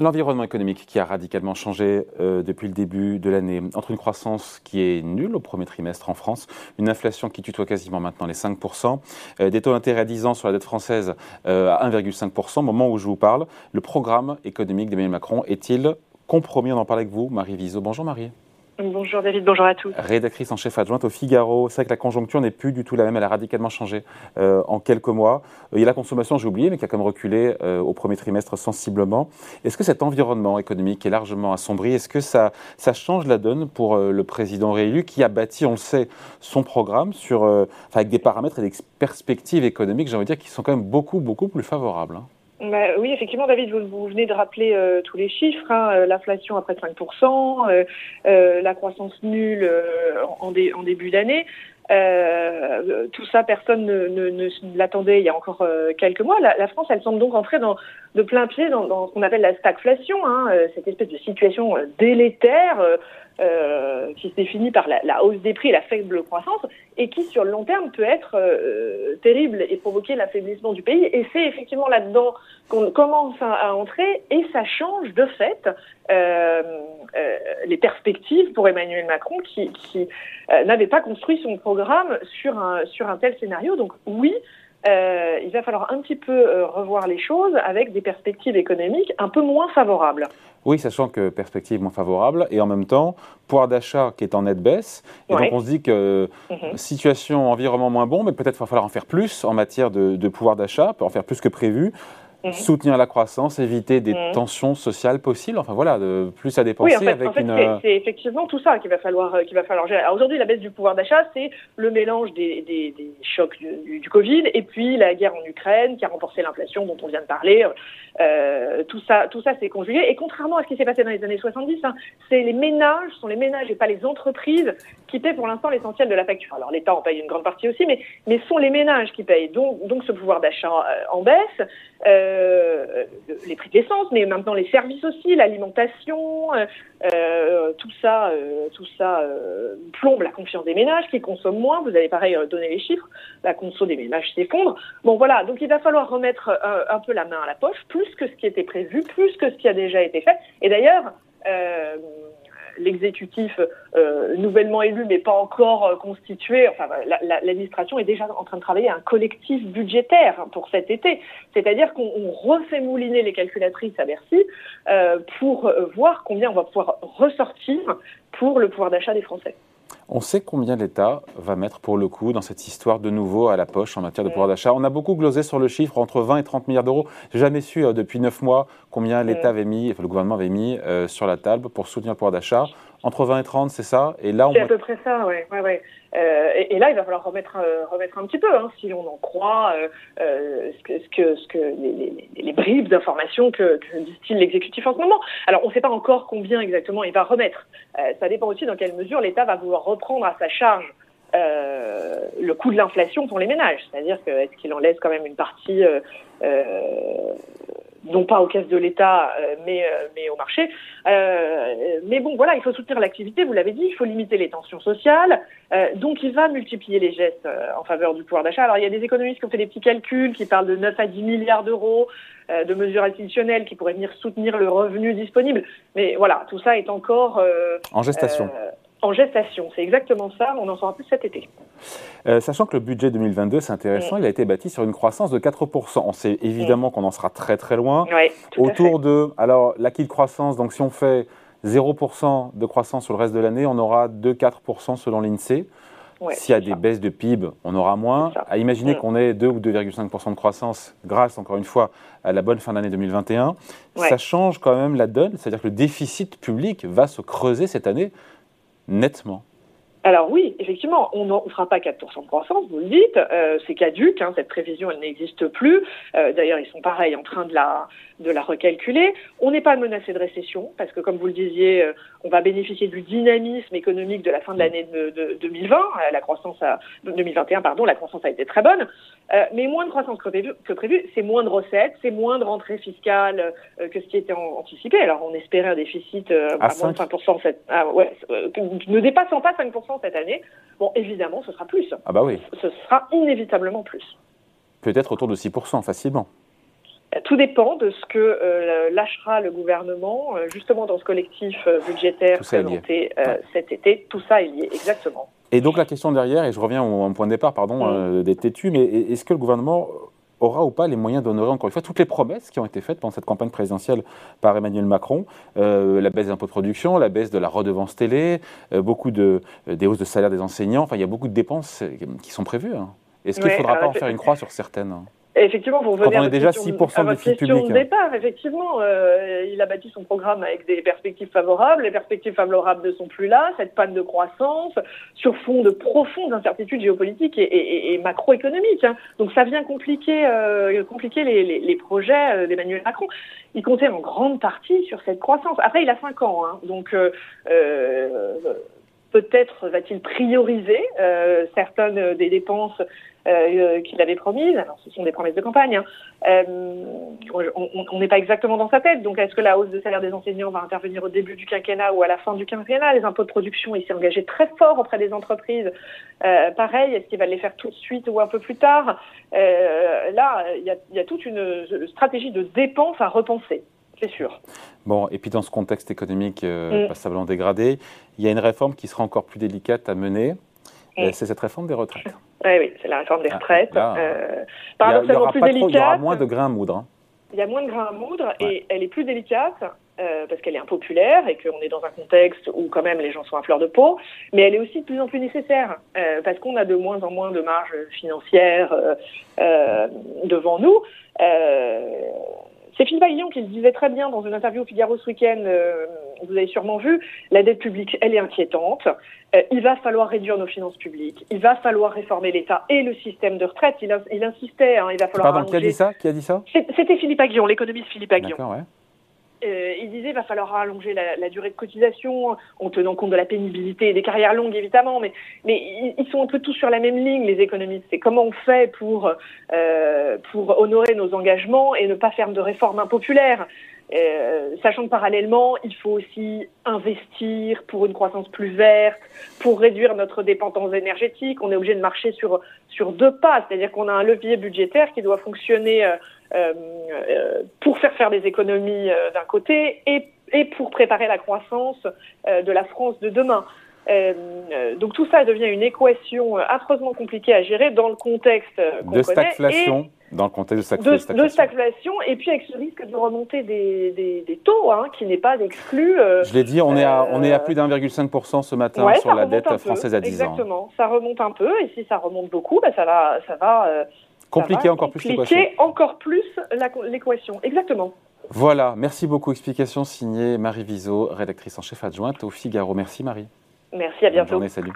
L'environnement économique qui a radicalement changé euh, depuis le début de l'année, entre une croissance qui est nulle au premier trimestre en France, une inflation qui tutoie quasiment maintenant les 5%, euh, des taux d'intérêt à 10 ans sur la dette française euh, à 1,5%, au moment où je vous parle, le programme économique d'Emmanuel Macron est-il compromis? On en parle avec vous, Marie Viseau. Bonjour Marie. Bonjour David, bonjour à tous. Rédactrice en chef adjointe au Figaro. C'est vrai que la conjoncture n'est plus du tout la même, elle a radicalement changé euh, en quelques mois. Euh, il y a la consommation, j'ai oublié, mais qui a quand même reculé euh, au premier trimestre sensiblement. Est-ce que cet environnement économique est largement assombri? Est-ce que ça, change la donne pour le président réélu qui a bâti, on le sait, son programme sur, avec des paramètres et des perspectives économiques, j'ai envie de dire, qui sont quand même beaucoup, beaucoup plus favorables hein? Bah, oui, effectivement, David, vous, venez de rappeler euh, tous les chiffres. Hein, euh, L'inflation après 5%, euh, euh, la croissance nulle en, en, début d'année. tout ça, personne ne, ne, ne l'attendait il y a encore quelques mois. La, la, France, elle semble donc entrer dans, de plein pied dans, dans ce qu'on appelle la stagflation, hein, cette espèce de situation délétère euh, qui se définit par la, hausse des prix et la faible croissance, et qui sur le long terme peut être euh, terrible et provoquer l'affaiblissement du pays. Et c'est effectivement là-dedans qu'on commence à, entrer, et ça change de fait euh, les perspectives pour Emmanuel Macron, qui, qui n'avait pas construit son programme sur un, sur un tel scénario. Donc oui, euh, il va falloir un petit peu euh, revoir les choses avec des perspectives économiques un peu moins favorables. Oui, sachant que perspectives moins favorables et en même temps, pouvoir d'achat qui est en nette baisse. Et donc on se dit que mhm. situation, environnement moins bon, mais peut-être va falloir en faire plus en matière de, de pouvoir d'achat, en faire plus que prévu. Mhm. soutenir la croissance, éviter des mhm. tensions sociales possibles. Enfin voilà, de plus à dépenser oui, en fait, avec une. Euh, c'est effectivement tout ça qu'il va falloir euh, qu'il va falloir gérer. aujourd'hui, la baisse du pouvoir d'achat, c'est le mélange des, des, des chocs du, du, Covid et puis la guerre en Ukraine qui a renforcé l'inflation dont on vient de parler. Euh, tout ça, tout ça, c'est conjugué. Et contrairement à ce qui s'est passé dans les années 70, hein, c'est les ménages, sont les ménages et pas les entreprises qui paient pour l'instant l'essentiel de la facture. Alors l'État en paye une grande partie aussi, mais mais sont les ménages qui payent. Donc donc ce pouvoir d'achat en baisse. Euh, euh, les prix de l'essence, mais maintenant les services aussi, l'alimentation, euh, euh, tout ça, tout ça plombe la confiance des ménages qui consomment moins. Vous avez pareil donné les chiffres, la conso des ménages s'effondre. Bon voilà, donc il va falloir remettre un, peu la main à la poche, plus que ce qui était prévu, plus que ce qui a déjà été fait. Et d'ailleurs, l'exécutif euh, nouvellement élu mais pas encore euh, constitué, enfin l'administration est déjà en train de travailler un collectif budgétaire pour cet été. C'est-à-dire qu'on refait mouliner les calculatrices à Bercy euh, pour voir combien on va pouvoir ressortir pour le pouvoir d'achat des Français. On sait combien l'État va mettre pour le coup dans cette histoire de nouveau à la poche en matière de pouvoir d'achat. On a beaucoup glosé sur le chiffre entre 20 et 30 milliards d'euros. J'ai jamais su depuis 9 mois combien l'État avait mis, enfin, le gouvernement avait mis sur la table pour soutenir le pouvoir d'achat entre 20 et 30, c'est ça? Et là, on... C'est à peu près ça, oui. Ouais, ouais. Euh, et, là, il va falloir remettre, euh, remettre un petit peu, hein, si on en croit euh, ce que, ce que, ce que les, les, les bribes d'informations que, que distille l'exécutif en ce moment. Alors, on ne sait pas encore combien exactement il va remettre. Ça dépend aussi dans quelle mesure l'État va vouloir reprendre à sa charge euh, le coût de l'inflation pour les ménages. C'est-à-dire que est-ce qu'il en laisse quand même une partie euh, non pas aux caisses de l'État, euh, mais, euh, mais au marché. Euh, mais bon, voilà, il faut soutenir l'activité, vous l'avez dit, il faut limiter les tensions sociales. donc, il va multiplier les gestes en faveur du pouvoir d'achat. Alors, il y a des économistes qui ont fait des petits calculs, qui parlent de 9 à 10 milliards d'euros de mesures institutionnelles qui pourraient venir soutenir le revenu disponible. Mais voilà, tout ça est encore... en gestation en gestation. C'est exactement ça, on en saura plus cet été. Euh, sachant que le budget 2022, c'est intéressant, mm. il a été bâti sur une croissance de 4%. On sait évidemment mm. qu'on en sera très très loin. Autour de, alors l'acquis de croissance, donc si on fait 0% de croissance sur le reste de l'année, on aura 2-4% selon l'INSEE. S'il y a des baisses de PIB, on aura moins. À imaginer mm. qu'on ait 2 ou 2,5% de croissance grâce, encore une fois, à la bonne fin d'année 2021, ça change quand même la donne. C'est-à-dire que le déficit public va se creuser cette année nettement alors oui, effectivement, on ne fera pas 4% de croissance, vous le dites, euh, c'est caduque, hein, cette prévision, elle n'existe plus. Euh, d'ailleurs, ils sont pareils en train de la, de la recalculer. On n'est pas menacé de récession, parce que comme vous le disiez, euh, on va bénéficier du dynamisme économique de la fin de l'année de, 2020. La croissance a, 2021, pardon, la croissance a été très bonne. mais moins de croissance que prévu, que prévu c'est moins de recettes, c'est moins de rentrées fiscales que ce qui était anticipé. Alors on espérait un déficit à, moins de 5%, cette, ah, ouais, ne dépassant pas 5% cette année, bon, évidemment, ce sera plus. Ah bah oui. Ce sera inévitablement plus. Peut-être autour de 6% facilement. Tout dépend de ce que lâchera le gouvernement, justement dans ce collectif budgétaire présenté cet été. Tout ça est lié, exactement. Et donc la question derrière, et je reviens au, point de départ, pardon, mm. des têtus, mais est-ce que le gouvernement aura ou pas les moyens d'honorer encore une fois toutes les promesses qui ont été faites pendant cette campagne présidentielle par Emmanuel Macron, euh, la baisse des impôts de production, la baisse de la redevance télé, euh, beaucoup de euh, des hausses de salaire des enseignants. Enfin, il y a beaucoup de dépenses qui sont prévues. Hein. Est-ce qu'il ne faudra pas en faire une croix sur certaines hein? Effectivement, vous revenez Quand on est déjà 6% de déficit public. de départ, effectivement, euh, il a bâti son programme avec des perspectives favorables. Les perspectives favorables ne sont plus là. Cette panne de croissance sur fond de profondes incertitudes géopolitiques et, macroéconomiques. Hein. Donc ça vient compliquer, euh, compliquer les, projets euh, d'Emmanuel Macron. Il comptait en grande partie sur cette croissance. Après, il a 5 ans, hein. donc peut-être va-t-il prioriser certaines des dépenses euh, qu'il avait promise. Alors, ce sont des promesses de campagne. Hein. Euh, on n'est pas exactement dans sa tête. Donc, est-ce que la hausse de salaire des enseignants va intervenir au début du quinquennat ou à la fin du quinquennat? Les impôts de production, il s'est engagé très fort auprès des entreprises. Euh, pareil, est-ce qu'il va les faire tout de suite ou un peu plus tard? Là, il y a, y a toute une stratégie de dépenses à repenser c'est sûr. Bon, et puis dans ce contexte économique mm. passablement dégradé, il y a une réforme qui sera encore plus délicate à mener. Mm. C'est cette réforme des retraites. Oui, oui, c'est la réforme des ah, retraites. euh, y aura plus délicate. il y aura moins de grains à moudre. Hein. Il y a moins de grains à moudre et elle est plus délicate euh, parce qu'elle est impopulaire et qu'on est dans un contexte où quand même les gens sont à fleur de peau, mais elle est aussi de plus en plus nécessaire euh, parce qu'on a de moins en moins de marge financière euh, devant nous. C'est Philippe Aguillon qui le disait très bien dans une interview au Figaro ce week-end, euh, vous avez sûrement vu, la dette publique, elle est inquiétante. Euh, il va falloir réduire nos finances publiques, il va falloir réformer l'État et le système de retraite. Il, il insistait, hein, il va falloir... Pardon, qui a dit ça, qui a dit ça? C'était Philippe Aguillon, l'économiste Philippe Aguillon. Euh, il disait va falloir allonger la, durée de cotisation en tenant compte de la pénibilité et des carrières longues évidemment, mais, ils, sont un peu tous sur la même ligne les économistes. C'est comment on fait pour euh, pour honorer nos engagements et ne pas faire de réformes impopulaires. Euh, sachant que parallèlement, il faut aussi investir pour une croissance plus verte, pour réduire notre dépendance énergétique. On est obligé de marcher sur sur deux pas, c'est-à-dire qu'on a un levier budgétaire qui doit fonctionner euh, euh, pour faire faire des économies d'un côté et, et pour préparer la croissance de la France de demain. donc tout ça devient une équation affreusement compliquée à gérer dans le contexte qu'on de stagflation dans le contexte de stagflation. De, stagflation, et puis avec ce risque de remonter des, des, taux, hein, qui n'est pas exclu. Euh, Je l'ai dit, on, est à, on est à plus d'1,5% ce matin sur la dette française à 10 exactement. ans. Exactement, ça remonte un peu, et si ça remonte beaucoup, bah, ça va... Ça va euh, compliquer encore plus l'équation. encore plus l'équation, exactement. Voilà, merci beaucoup. Explication signée Marie Viseau, rédactrice en chef adjointe au Figaro. Merci Marie. Merci, à bientôt. Bonne journée, salut.